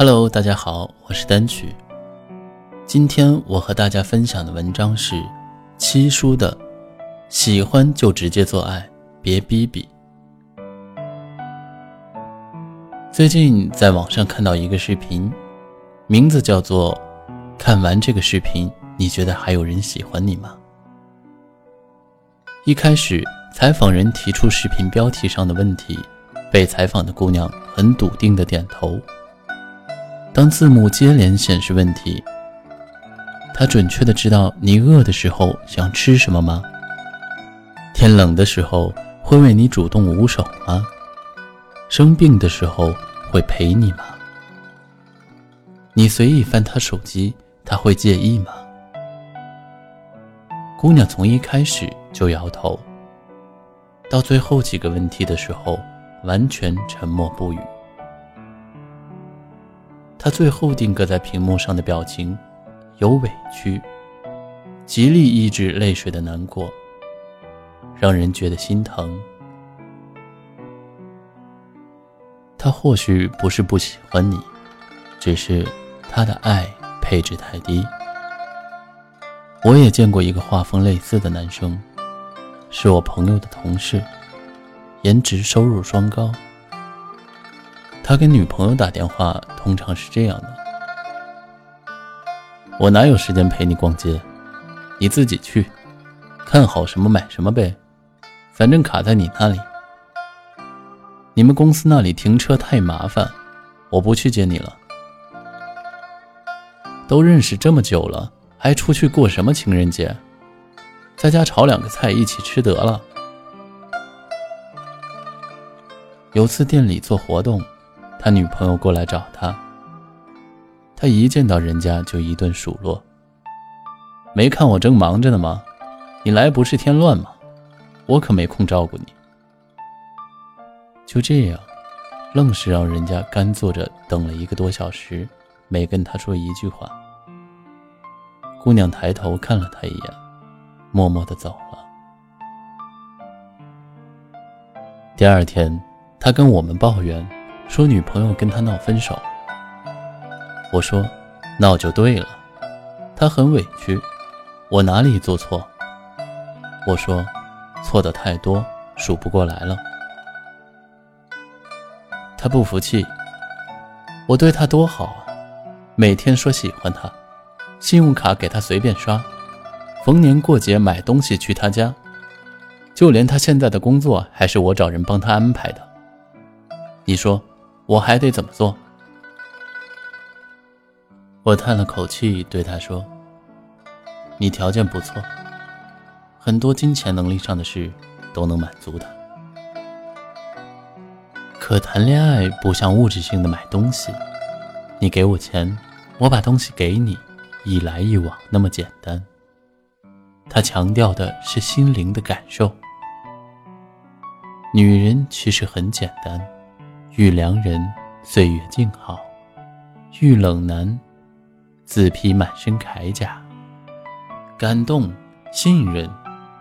Hello，大家好，我是单曲。今天我和大家分享的文章是七叔的《喜欢就直接做爱，别逼逼》。最近在网上看到一个视频，名字叫做《看完这个视频，你觉得还有人喜欢你吗？》一开始，采访人提出视频标题上的问题，被采访的姑娘很笃定的点头。当字幕接连显示问题，他准确的知道你饿的时候想吃什么吗？天冷的时候会为你主动捂手吗？生病的时候会陪你吗？你随意翻他手机，他会介意吗？姑娘从一开始就摇头，到最后几个问题的时候，完全沉默不语。他最后定格在屏幕上的表情，有委屈，极力抑制泪水的难过，让人觉得心疼。他或许不是不喜欢你，只是他的爱配置太低。我也见过一个画风类似的男生，是我朋友的同事，颜值收入双高。他跟女朋友打电话，通常是这样的：“我哪有时间陪你逛街？你自己去，看好什么买什么呗，反正卡在你那里。你们公司那里停车太麻烦，我不去接你了。都认识这么久了，还出去过什么情人节？在家炒两个菜一起吃得了。有次店里做活动。”他女朋友过来找他，他一见到人家就一顿数落：“没看我正忙着呢吗？你来不是添乱吗？我可没空照顾你。”就这样，愣是让人家干坐着等了一个多小时，没跟他说一句话。姑娘抬头看了他一眼，默默的走了。第二天，他跟我们抱怨。说女朋友跟他闹分手，我说闹就对了，他很委屈，我哪里做错？我说错的太多，数不过来了。他不服气，我对他多好啊，每天说喜欢他，信用卡给他随便刷，逢年过节买东西去他家，就连他现在的工作还是我找人帮他安排的。你说？我还得怎么做？我叹了口气，对他说：“你条件不错，很多金钱能力上的事都能满足他。可谈恋爱不像物质性的买东西，你给我钱，我把东西给你，一来一往那么简单。他强调的是心灵的感受。女人其实很简单。”遇良人，岁月静好；遇冷男，自披满身铠甲。感动、信任，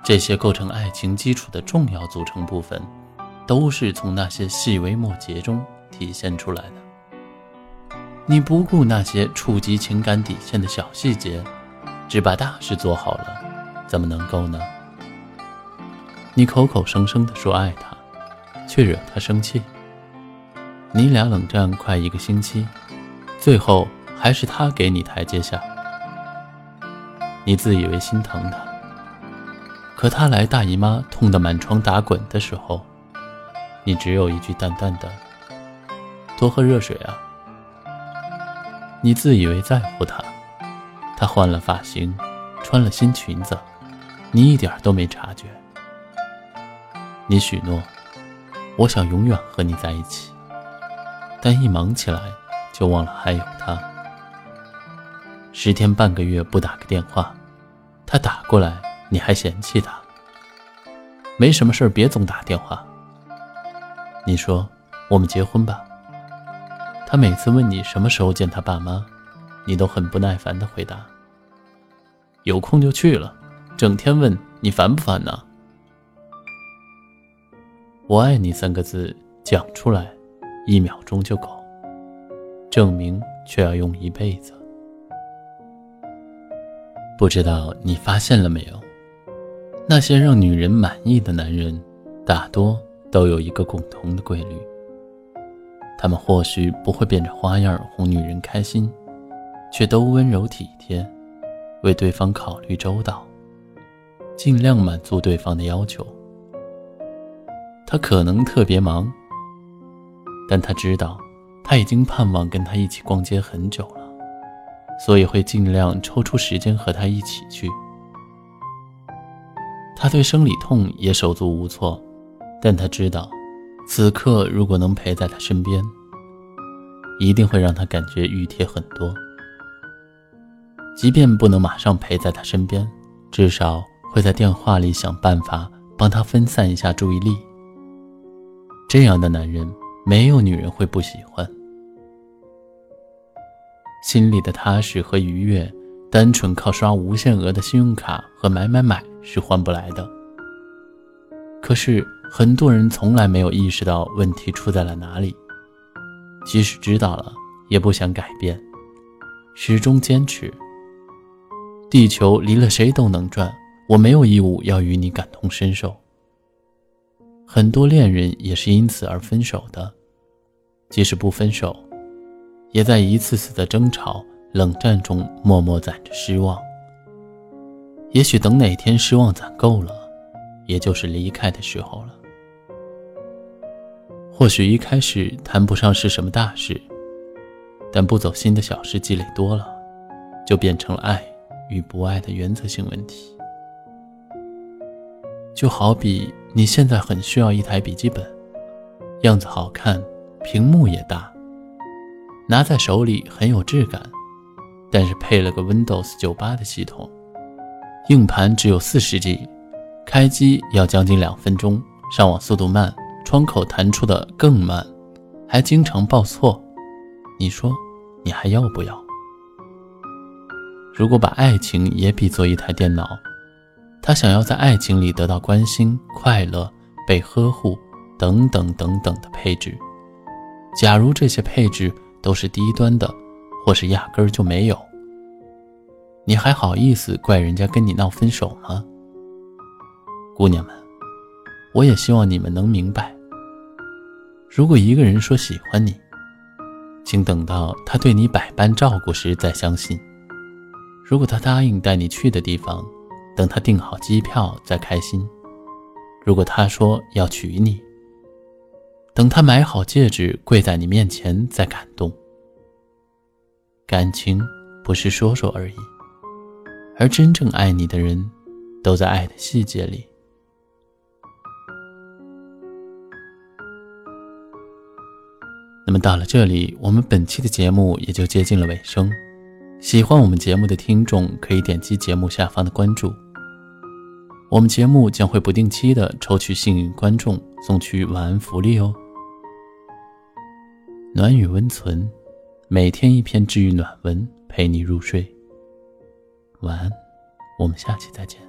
这些构成爱情基础的重要组成部分，都是从那些细微末节中体现出来的。你不顾那些触及情感底线的小细节，只把大事做好了，怎么能够呢？你口口声声地说爱他，却惹他生气。你俩冷战快一个星期，最后还是他给你台阶下。你自以为心疼他，可他来大姨妈痛得满床打滚的时候，你只有一句淡淡的“多喝热水啊”。你自以为在乎他，他换了发型，穿了新裙子，你一点都没察觉。你许诺，我想永远和你在一起。但一忙起来就忘了还有他。十天半个月不打个电话，他打过来你还嫌弃他。没什么事儿别总打电话。你说我们结婚吧。他每次问你什么时候见他爸妈，你都很不耐烦的回答：“有空就去了。”整天问你烦不烦呢？我爱你三个字讲出来，一秒钟就够，证明却要用一辈子。不知道你发现了没有？那些让女人满意的男人，大多都有一个共同的规律：他们或许不会变着花样哄女人开心，却都温柔体贴，为对方考虑周到。尽量满足对方的要求。他可能特别忙，但他知道他已经盼望跟他一起逛街很久了，所以会尽量抽出时间和他一起去。他对生理痛也手足无措，但他知道，此刻如果能陪在他身边，一定会让他感觉熨帖很多。即便不能马上陪在他身边，至少。会在电话里想办法帮他分散一下注意力。这样的男人，没有女人会不喜欢。心里的踏实和愉悦，单纯靠刷无限额的信用卡和买买买是换不来的。可是很多人从来没有意识到问题出在了哪里，即使知道了，也不想改变，始终坚持。地球离了谁都能转。我没有义务要与你感同身受。很多恋人也是因此而分手的，即使不分手，也在一次次的争吵、冷战中默默攒着失望。也许等哪天失望攒够了，也就是离开的时候了。或许一开始谈不上是什么大事，但不走心的小事积累多了，就变成了爱与不爱的原则性问题。就好比你现在很需要一台笔记本，样子好看，屏幕也大，拿在手里很有质感，但是配了个 Windows 九八的系统，硬盘只有四十 G，开机要将近两分钟，上网速度慢，窗口弹出的更慢，还经常报错，你说你还要不要？如果把爱情也比作一台电脑。他想要在爱情里得到关心、快乐、被呵护等等等等的配置。假如这些配置都是低端的，或是压根儿就没有，你还好意思怪人家跟你闹分手吗？姑娘们，我也希望你们能明白：如果一个人说喜欢你，请等到他对你百般照顾时再相信；如果他答应带你去的地方，等他订好机票再开心。如果他说要娶你，等他买好戒指跪在你面前再感动。感情不是说说而已，而真正爱你的人，都在爱的细节里。那么到了这里，我们本期的节目也就接近了尾声。喜欢我们节目的听众可以点击节目下方的关注。我们节目将会不定期的抽取幸运观众送去晚安福利哦。暖与温存，每天一篇治愈暖文，陪你入睡。晚安，我们下期再见。